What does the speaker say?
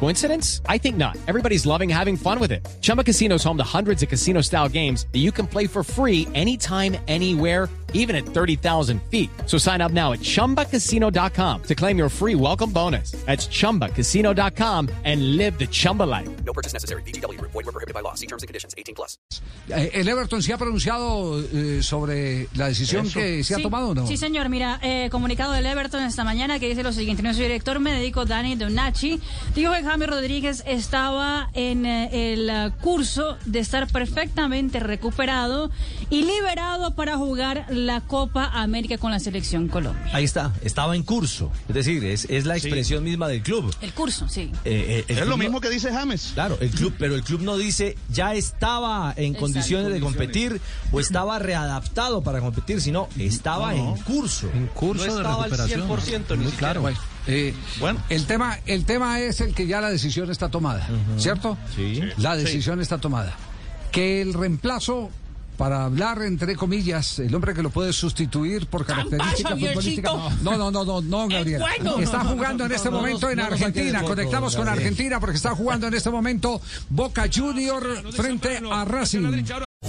Coincidence? I think not. Everybody's loving having fun with it. Chumba Casino is home to hundreds of casino style games that you can play for free anytime, anywhere, even at 30,000 feet. So sign up now at chumbacasino.com to claim your free welcome bonus. That's chumbacasino.com and live the Chumba life. No purchase necessary. VGW. Void were prohibited by law. See terms and conditions. 18 plus. Eh, ¿El Everton se ha pronunciado eh, sobre la decisión que se ha Sí, tomado no? Sí, señor. Mira, eh, comunicado del Everton esta mañana que dice lo siguiente. Nuestro director médico, Dani Donachie, dijo que James Rodríguez estaba en eh, el eh, curso de estar perfectamente recuperado y liberado para jugar la Copa América con la selección Colombia. Ahí está, estaba en curso. Es decir, es, es la expresión misma del club. El curso, sí. Eh, eh, el Es club lo no- mismo que dice James. Claro, el club, pero el club no dice ya estaba en Exacto. condiciones de competir o estaba readaptado para competir, sino estaba en curso. En curso no de estaba recuperación. al 100% ni Muy siquiera. claro. Bueno, eh, Bueno. el tema, el tema es el que ya la decisión está tomada, ¿cierto? Sí. La decisión está tomada. Que el reemplazo, para hablar entre comillas, el hombre que lo puede sustituir por características futbolísticas. No, no, no, no, no, Gabriel. Está jugando en este no, momento no, en Argentina. Conectamos con. Argentina porque está jugando en este momento Boca Junior frente a Racing.